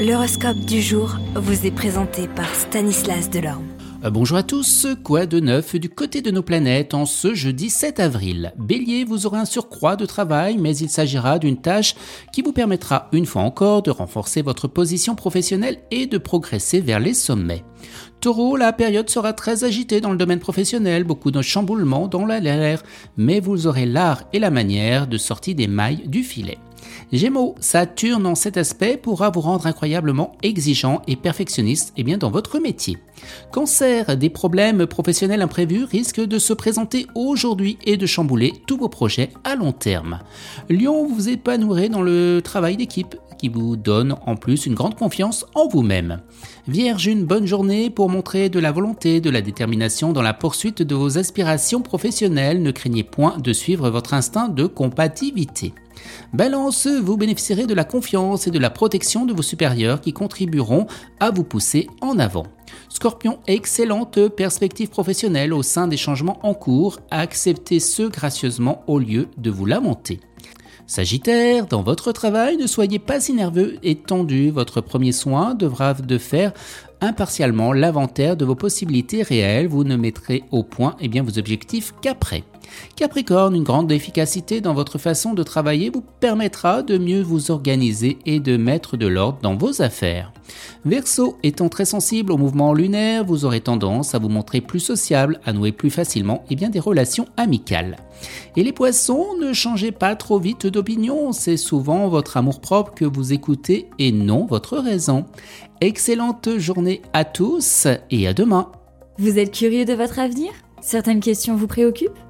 L'horoscope du jour vous est présenté par Stanislas Delorme. Euh, bonjour à tous, quoi de neuf du côté de nos planètes en ce jeudi 7 avril? Bélier, vous aurez un surcroît de travail, mais il s'agira d'une tâche qui vous permettra une fois encore de renforcer votre position professionnelle et de progresser vers les sommets. Taureau, la période sera très agitée dans le domaine professionnel, beaucoup de chamboulements dans l'air, mais vous aurez l'art et la manière de sortir des mailles du filet. Gémeaux, Saturne en cet aspect pourra vous rendre incroyablement exigeant et perfectionniste eh bien dans votre métier. Cancer, des problèmes professionnels imprévus risquent de se présenter aujourd'hui et de chambouler tous vos projets à long terme. Lion, vous épanouirez dans le travail d'équipe qui vous donne en plus une grande confiance en vous-même. Vierge, une bonne journée pour montrer de la volonté, de la détermination dans la poursuite de vos aspirations professionnelles. Ne craignez point de suivre votre instinct de compatibilité. Balance, vous bénéficierez de la confiance et de la protection de vos supérieurs qui contribueront à vous pousser en avant. Scorpion, excellente perspective professionnelle au sein des changements en cours, acceptez ceux gracieusement au lieu de vous lamenter. Sagittaire, dans votre travail, ne soyez pas si nerveux et tendu. Votre premier soin devra de faire impartialement l'inventaire de vos possibilités réelles. Vous ne mettrez au point eh bien, vos objectifs qu'après. Capricorne, une grande efficacité dans votre façon de travailler vous permettra de mieux vous organiser et de mettre de l'ordre dans vos affaires. Verseau, étant très sensible aux mouvements lunaires, vous aurez tendance à vous montrer plus sociable, à nouer plus facilement et bien des relations amicales. Et les poissons, ne changez pas trop vite d'opinion, c'est souvent votre amour-propre que vous écoutez et non votre raison. Excellente journée à tous et à demain. Vous êtes curieux de votre avenir? Certaines questions vous préoccupent?